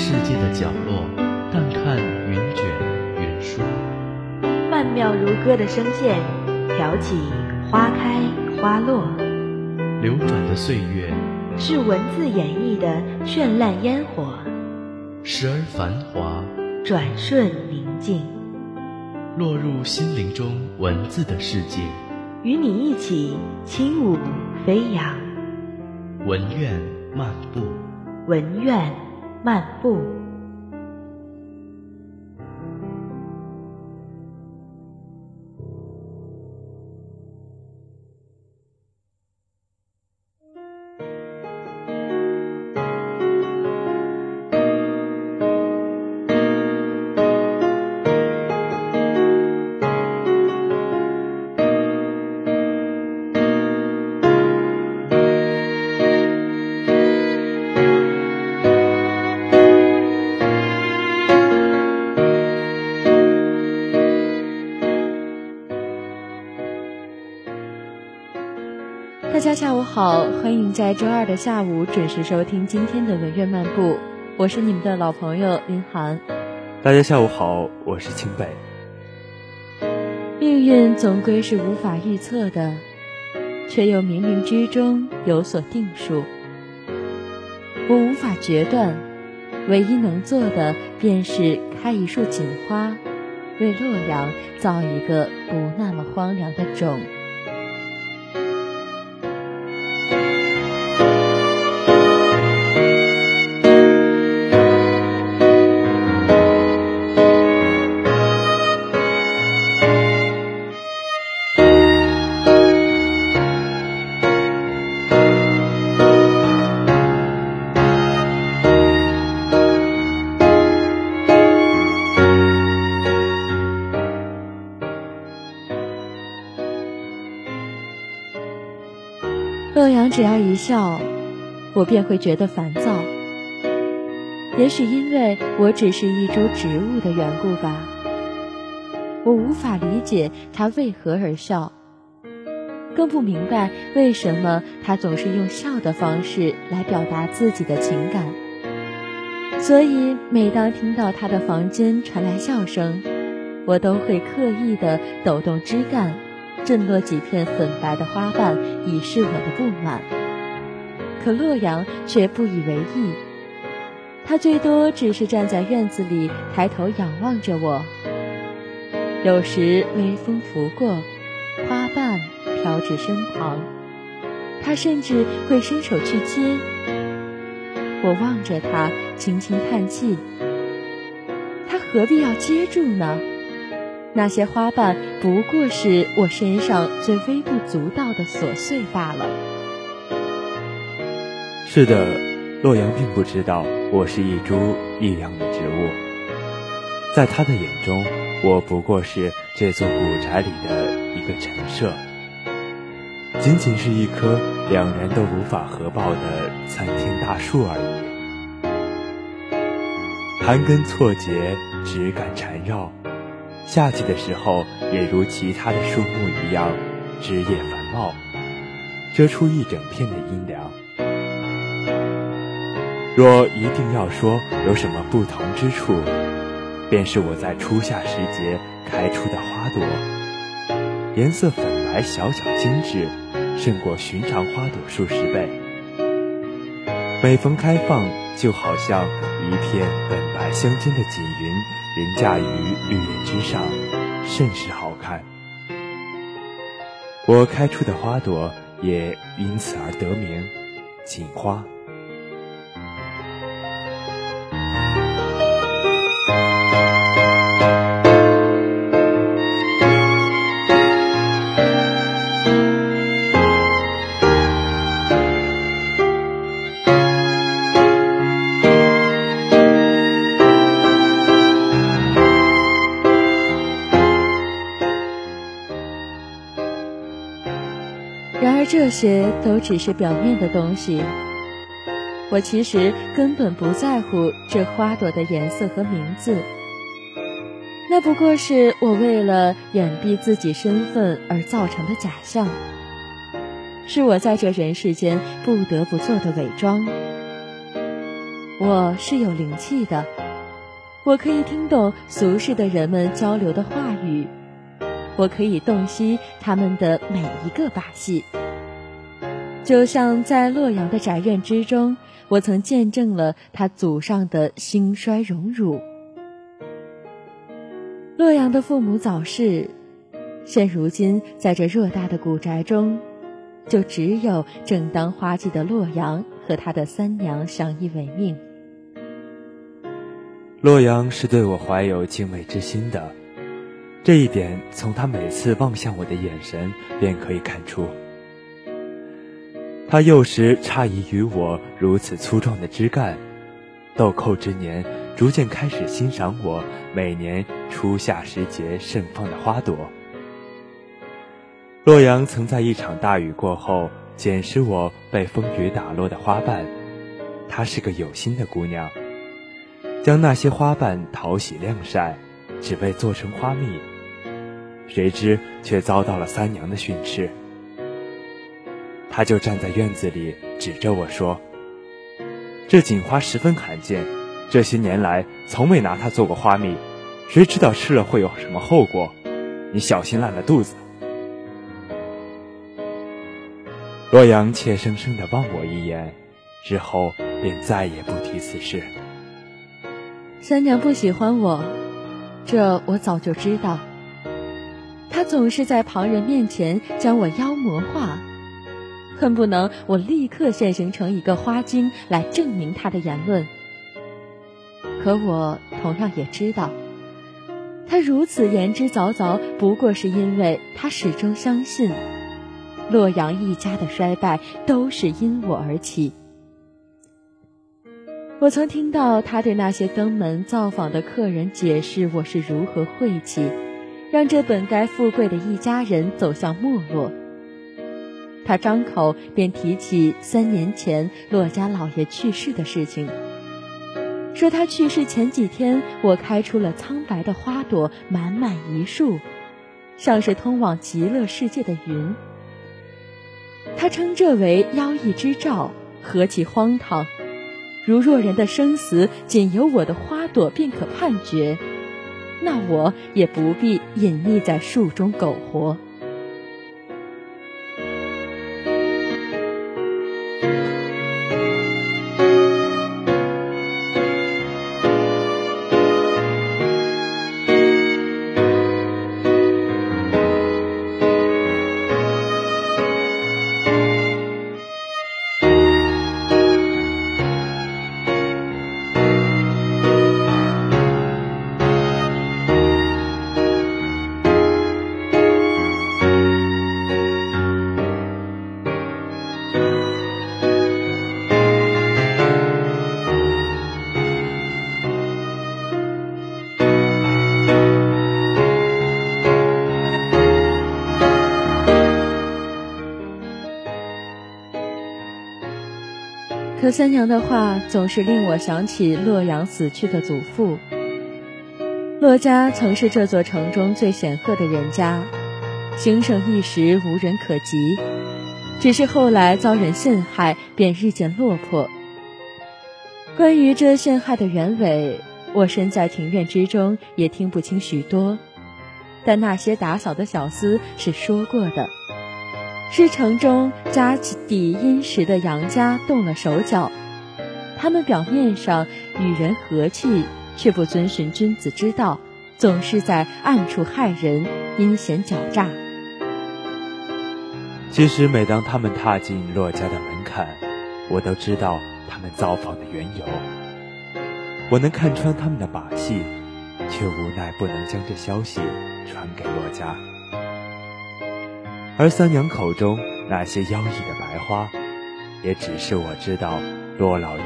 世界的角落，淡看云卷云舒，曼妙如歌的声线，挑起花开花落。流转的岁月，是文字演绎的绚烂烟火，时而繁华，转瞬宁静。落入心灵中文字的世界，与你一起轻舞飞扬。文苑漫步，文苑漫步。家下午好，欢迎在周二的下午准时收听今天的文苑漫步，我是你们的老朋友林涵。大家下午好，我是清北。命运总归是无法预测的，却又冥冥之中有所定数。我无法决断，唯一能做的便是开一束锦花，为洛阳造一个不那么荒凉的冢。只要一笑，我便会觉得烦躁。也许因为我只是一株植物的缘故吧，我无法理解他为何而笑，更不明白为什么他总是用笑的方式来表达自己的情感。所以每当听到他的房间传来笑声，我都会刻意的抖动枝干。震落几片粉白的花瓣，以示我的不满。可洛阳却不以为意，他最多只是站在院子里，抬头仰望着我。有时微风拂过，花瓣飘至身旁，他甚至会伸手去接。我望着他，轻轻叹气。他何必要接住呢？那些花瓣不过是我身上最微不足道的琐碎罢了。是的，洛阳并不知道我是一株异样的植物，在他的眼中，我不过是这座古宅里的一个陈设，仅仅是一棵两人都无法合抱的参天大树而已。盘根错节，枝干缠绕。夏季的时候，也如其他的树木一样，枝叶繁茂，遮出一整片的阴凉。若一定要说有什么不同之处，便是我在初夏时节开出的花朵，颜色粉白，小巧精致，胜过寻常花朵数十倍。每逢开放，就好像一片粉白相间的锦云。凌驾于绿叶之上，甚是好看。我开出的花朵也因此而得名——锦花。这些都只是表面的东西。我其实根本不在乎这花朵的颜色和名字，那不过是我为了掩蔽自己身份而造成的假象，是我在这人世间不得不做的伪装。我是有灵气的，我可以听懂俗世的人们交流的话语，我可以洞悉他们的每一个把戏，就像在洛阳的宅院之中。我曾见证了他祖上的兴衰荣辱。洛阳的父母早逝，现如今在这偌大的古宅中，就只有正当花季的洛阳和他的三娘相依为命。洛阳是对我怀有敬畏之心的，这一点从他每次望向我的眼神便可以看出。他幼时诧异于我如此粗壮的枝干，豆蔻之年，逐渐开始欣赏我每年初夏时节盛放的花朵。洛阳曾在一场大雨过后捡拾我被风雨打落的花瓣，她是个有心的姑娘，将那些花瓣淘洗晾晒，只为做成花蜜，谁知却遭到了三娘的训斥。他就站在院子里，指着我说：“这锦花十分罕见，这些年来从未拿它做过花蜜，谁知道吃了会有什么后果？你小心烂了肚子。”洛阳怯生生地望我一眼，之后便再也不提此事。三娘不喜欢我，这我早就知道。她总是在旁人面前将我妖魔化。恨不能我立刻现形成一个花精来证明他的言论。可我同样也知道，他如此言之凿凿，不过是因为他始终相信，洛阳一家的衰败都是因我而起。我曾听到他对那些登门造访的客人解释我是如何晦气，让这本该富贵的一家人走向没落。他张口便提起三年前骆家老爷去世的事情，说他去世前几天，我开出了苍白的花朵，满满一树，像是通往极乐世界的云。他称这为妖异之兆，何其荒唐！如若人的生死仅由我的花朵便可判决，那我也不必隐匿在树中苟活。三娘的话总是令我想起洛阳死去的祖父。洛家曾是这座城中最显赫的人家，兴盛一时无人可及，只是后来遭人陷害，便日渐落魄。关于这陷害的原委，我身在庭院之中也听不清许多，但那些打扫的小厮是说过的。是城中家底殷实的杨家动了手脚，他们表面上与人和气，却不遵循君子之道，总是在暗处害人，阴险狡诈。其实，每当他们踏进骆家的门槛，我都知道他们造访的缘由。我能看穿他们的把戏，却无奈不能将这消息传给骆家。而三娘口中那些妖异的白花，也只是我知道骆老爷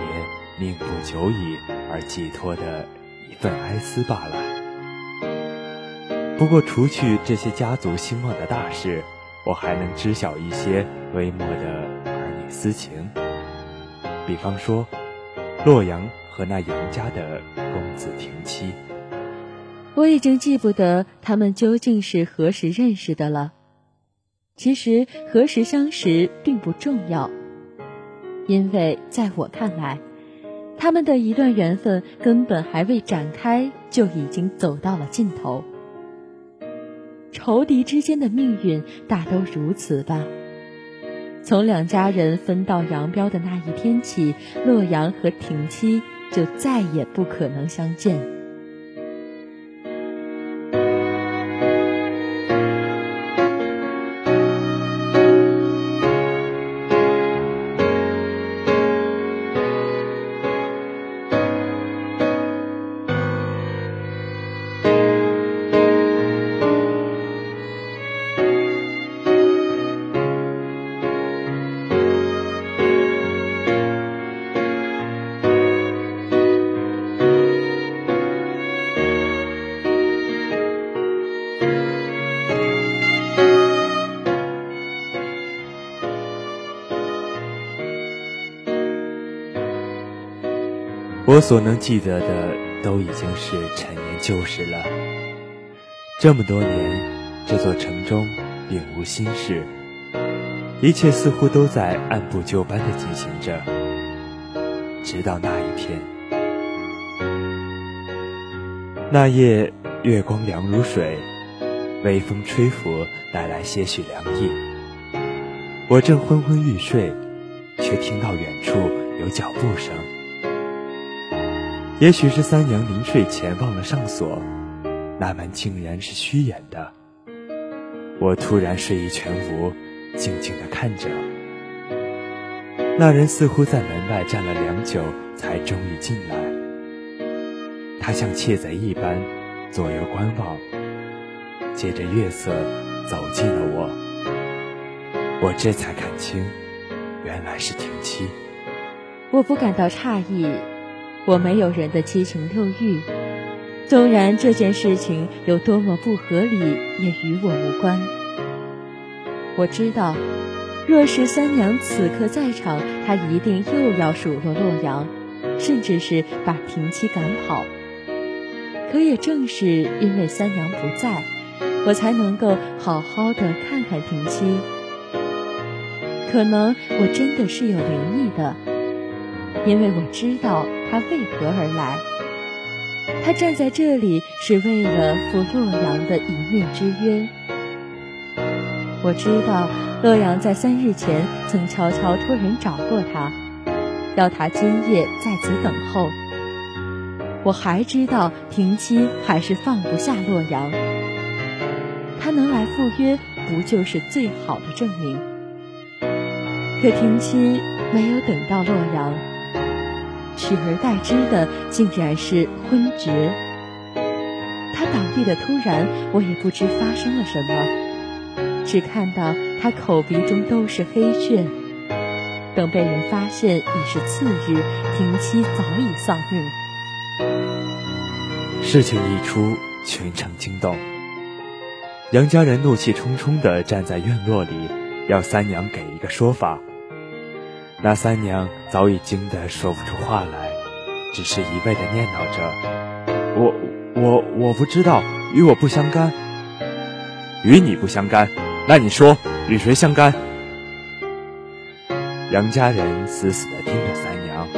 命不久矣而寄托的一份哀思罢了。不过，除去这些家族兴旺的大事，我还能知晓一些微末的儿女私情，比方说，洛阳和那杨家的公子停妻。我已经记不得他们究竟是何时认识的了。其实何时相识并不重要，因为在我看来，他们的一段缘分根本还未展开，就已经走到了尽头。仇敌之间的命运大都如此吧。从两家人分道扬镳的那一天起，洛阳和婷妻就再也不可能相见。我所能记得的都已经是陈年旧事了。这么多年，这座城中并无新事，一切似乎都在按部就班地进行着。直到那一天，那夜月光凉如水，微风吹拂，带来些许凉意。我正昏昏欲睡，却听到远处有脚步声。也许是三娘临睡前忘了上锁，那门竟然是虚掩的。我突然睡意全无，静静地看着。那人似乎在门外站了良久，才终于进来。他像窃贼一般，左右观望，借着月色走近了我。我这才看清，原来是婷妻。我不感到诧异。我没有人的七情六欲，纵然这件事情有多么不合理，也与我无关。我知道，若是三娘此刻在场，她一定又要数落洛阳，甚至是把婷妻赶跑。可也正是因为三娘不在，我才能够好好的看看婷妻。可能我真的是有灵异的。因为我知道他为何而来，他站在这里是为了赴洛阳的一面之约。我知道洛阳在三日前曾悄悄托人找过他，要他今夜在此等候。我还知道平妻还是放不下洛阳，他能来赴约，不就是最好的证明？可平妻没有等到洛阳。取而代之的竟然是昏厥。他倒地的突然，我也不知发生了什么，只看到他口鼻中都是黑血。等被人发现，已是次日，廷妻早已丧命。事情一出，全城惊动。杨家人怒气冲冲地站在院落里，要三娘给一个说法。那三娘早已惊得说不出话来，只是一味的念叨着：“我、我、我不知道，与我不相干。与你不相干，那你说与谁相干？”杨家人死死地盯着三娘，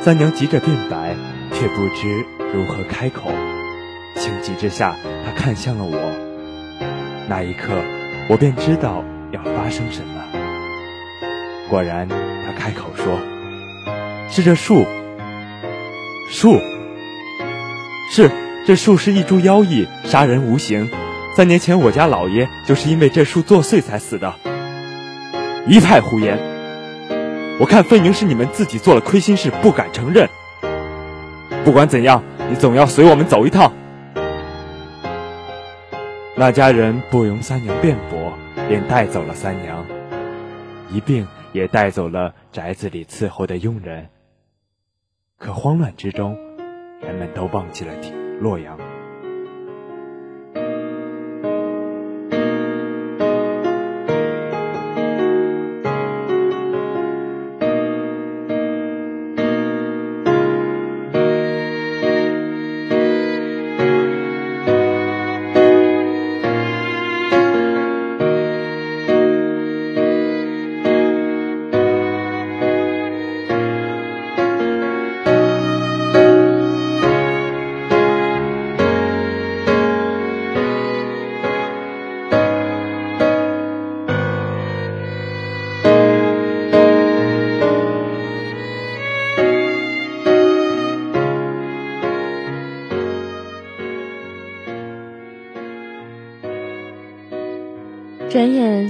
三娘急着辩白，却不知如何开口。情急之下，她看向了我，那一刻，我便知道要发生什么。果然，他开口说：“是这树，树，是这树是一株妖异，杀人无形。三年前我家老爷就是因为这树作祟才死的。”一派胡言！我看分明是你们自己做了亏心事，不敢承认。不管怎样，你总要随我们走一趟。那家人不容三娘辩驳，便带走了三娘，一并。也带走了宅子里伺候的佣人。可慌乱之中，人们都忘记了洛阳。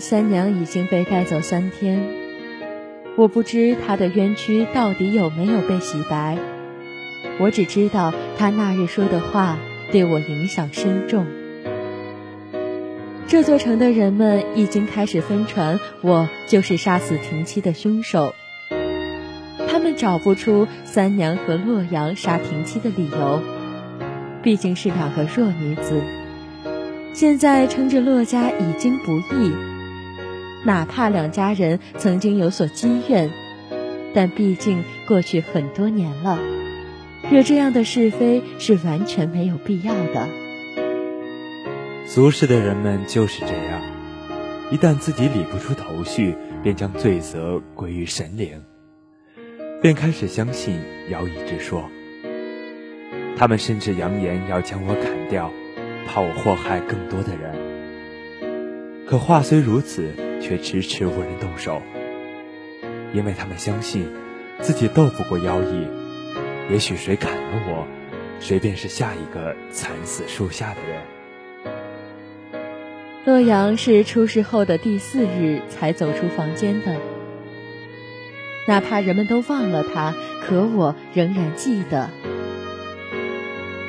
三娘已经被带走三天，我不知她的冤屈到底有没有被洗白，我只知道她那日说的话对我影响深重。这座城的人们已经开始疯传我就是杀死婷妻的凶手，他们找不出三娘和洛阳杀婷妻的理由，毕竟是两个弱女子。现在称着洛家已经不易，哪怕两家人曾经有所积怨，但毕竟过去很多年了，惹这样的是非是完全没有必要的。俗世的人们就是这样，一旦自己理不出头绪，便将罪责归于神灵，便开始相信妖异之说。他们甚至扬言要将我砍掉，怕我祸害更多的人。可话虽如此，却迟迟无人动手，因为他们相信自己斗不过妖异，也许谁砍了我，谁便是下一个惨死树下的人。洛阳是出事后的第四日才走出房间的，哪怕人们都忘了他，可我仍然记得。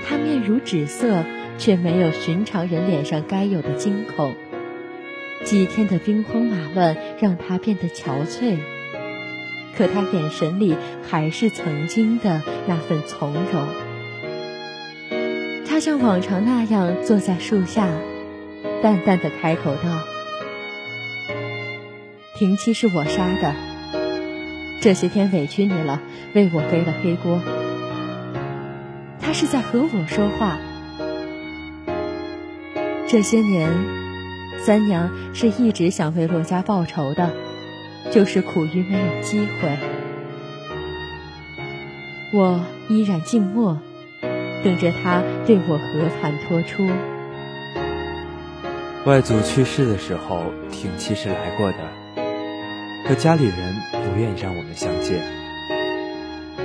他面如纸色，却没有寻常人脸上该有的惊恐。几天的兵荒马乱让他变得憔悴，可他眼神里还是曾经的那份从容。他像往常那样坐在树下。淡淡的开口道：“婷妻是我杀的，这些天委屈你了，为我背了黑锅。”他是在和我说话。这些年，三娘是一直想为洛家报仇的，就是苦于没有机会。我依然静默，等着他对我和盘托出。外祖去世的时候，婷妻是来过的，可家里人不愿意让我们相见。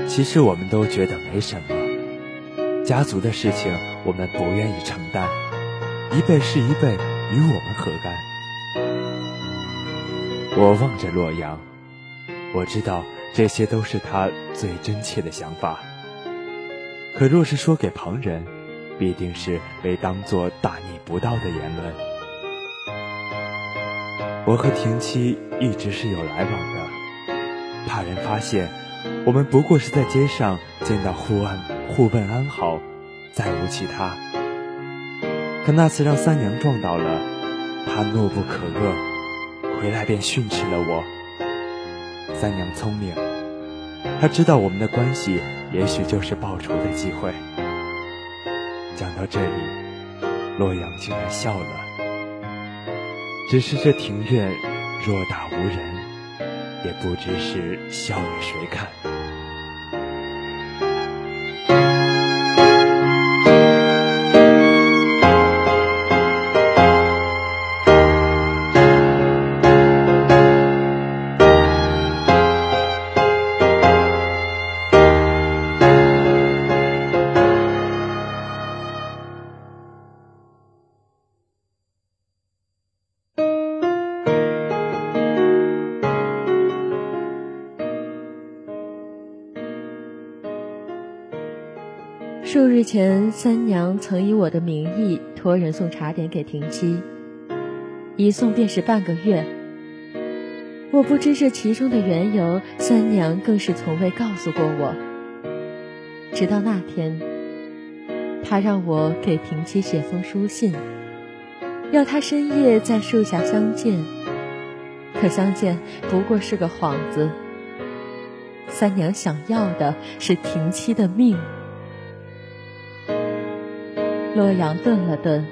其实我们都觉得没什么，家族的事情我们不愿意承担，一辈是一辈，与我们何干？我望着洛阳，我知道这些都是他最真切的想法。可若是说给旁人，必定是被当作大逆不道的言论。我和婷妻一直是有来往的，怕人发现，我们不过是在街上见到互问互问安好，再无其他。可那次让三娘撞到了，她怒不可遏，回来便训斥了我。三娘聪明，她知道我们的关系也许就是报仇的机会。讲到这里，洛阳竟然笑了。只是这庭院偌大无人，也不知是笑与谁看。日前，三娘曾以我的名义托人送茶点给婷妻，一送便是半个月。我不知这其中的缘由，三娘更是从未告诉过我。直到那天，她让我给婷妻写封书信，要他深夜在树下相见。可相见不过是个幌子，三娘想要的是婷妻的命。洛阳顿了顿，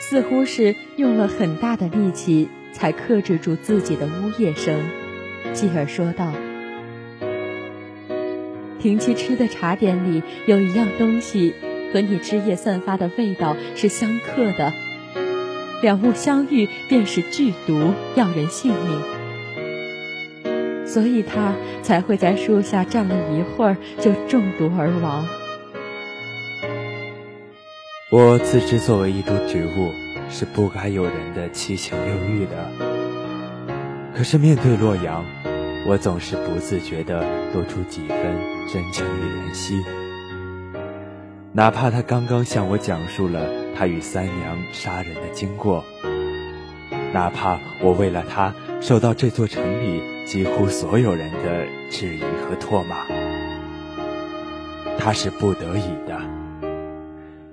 似乎是用了很大的力气才克制住自己的呜咽声，继而说道：“婷妻吃的茶点里有一样东西，和你枝叶散发的味道是相克的，两物相遇便是剧毒，要人性命，所以他才会在树下站了一会儿就中毒而亡。”我自知作为一株植物，是不该有人的七情六欲的。可是面对洛阳，我总是不自觉地多出几分真诚与怜惜。哪怕他刚刚向我讲述了他与三娘杀人的经过，哪怕我为了他受到这座城里几乎所有人的质疑和唾骂，他是不得已的。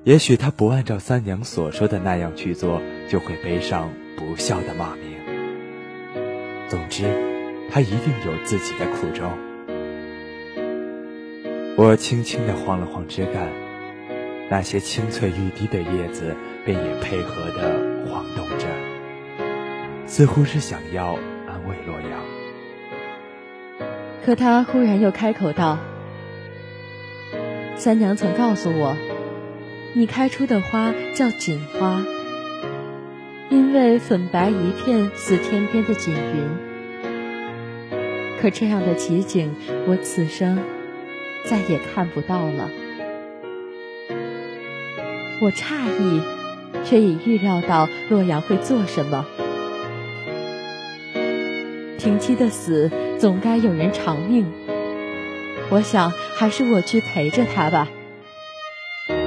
也许他不按照三娘所说的那样去做，就会背上不孝的骂名。总之，他一定有自己的苦衷。我轻轻地晃了晃枝干。那些青翠欲滴的叶子便也配合地晃动着，似乎是想要安慰洛阳。可他忽然又开口道：“三娘曾告诉我，你开出的花叫锦花，因为粉白一片似天边的锦云。可这样的奇景，我此生再也看不到了。”我诧异，却已预料到洛阳会做什么。平妻的死总该有人偿命，我想还是我去陪着他吧。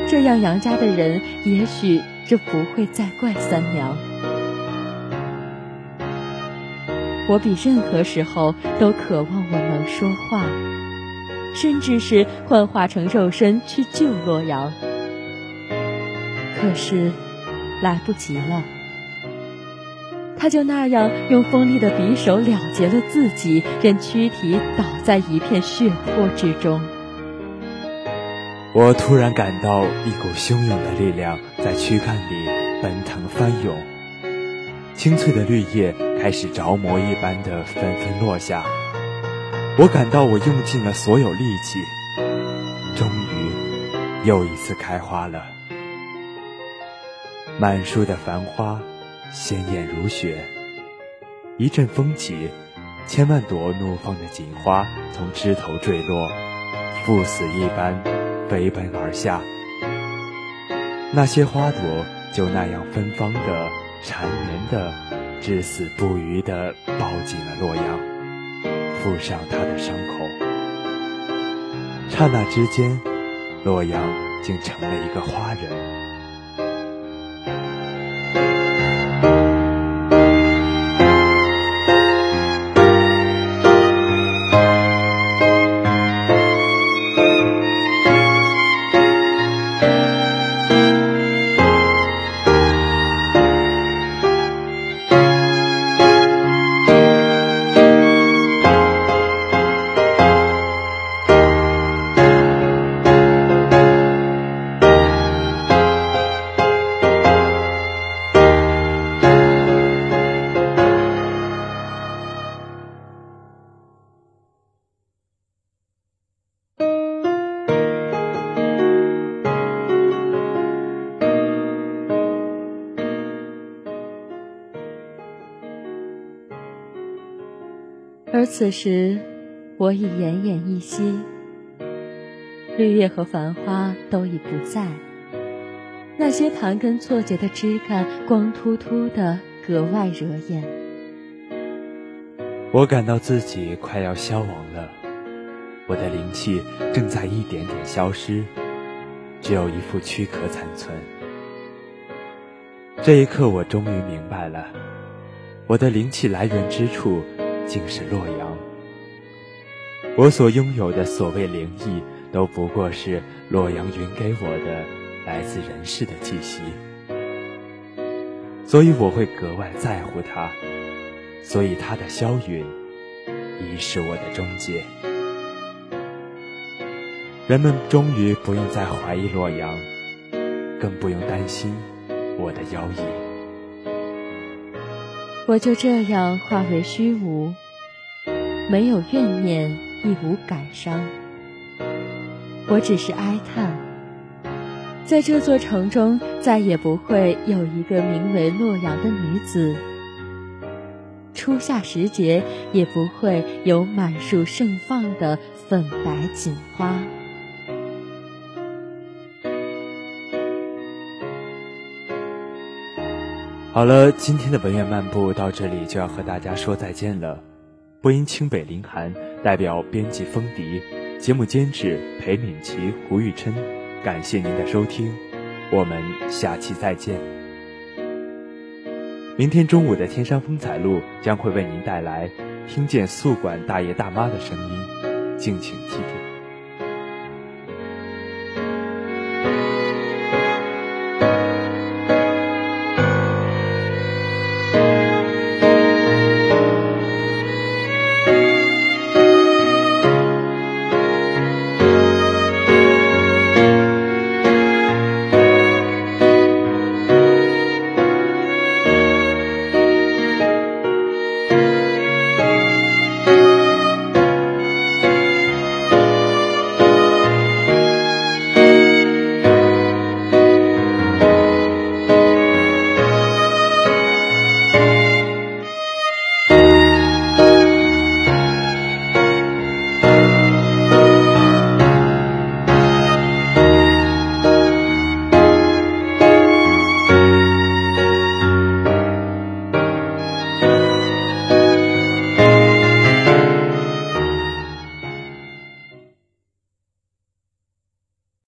这样杨家的人也许就不会再怪三娘。我比任何时候都渴望我能说话，甚至是幻化成肉身去救洛阳。可是，来不及了。他就那样用锋利的匕首了结了自己，任躯体倒在一片血泊之中。我突然感到一股汹涌的力量在躯干里奔腾翻涌，青翠的绿叶开始着魔一般的纷纷落下。我感到我用尽了所有力气，终于又一次开花了。满树的繁花，鲜艳如雪。一阵风起，千万朵怒放的锦花从枝头坠落，赴死一般飞奔而下。那些花朵就那样芬芳的、缠绵的、至死不渝的抱紧了洛阳，附上他的伤口。刹那之间，洛阳竟成了一个花人。此时，我已奄奄一息，绿叶和繁花都已不在，那些盘根错节的枝干光秃秃的，格外惹眼。我感到自己快要消亡了，我的灵气正在一点点消失，只有一副躯壳残存。这一刻，我终于明白了，我的灵气来源之处。竟是洛阳。我所拥有的所谓灵异，都不过是洛阳云给我的来自人世的气息。所以我会格外在乎他，所以他的消陨，已是我的终结。人们终于不用再怀疑洛阳，更不用担心我的妖异。我就这样化为虚无，没有怨念，亦无感伤。我只是哀叹，在这座城中，再也不会有一个名为洛阳的女子。初夏时节，也不会有满树盛放的粉白锦花。好了，今天的文苑漫步到这里就要和大家说再见了。播音清北林寒，代表编辑风笛，节目监制裴敏琪、胡玉琛，感谢您的收听，我们下期再见。明天中午的天山风采录将会为您带来听见宿管大爷大妈的声音，敬请期待。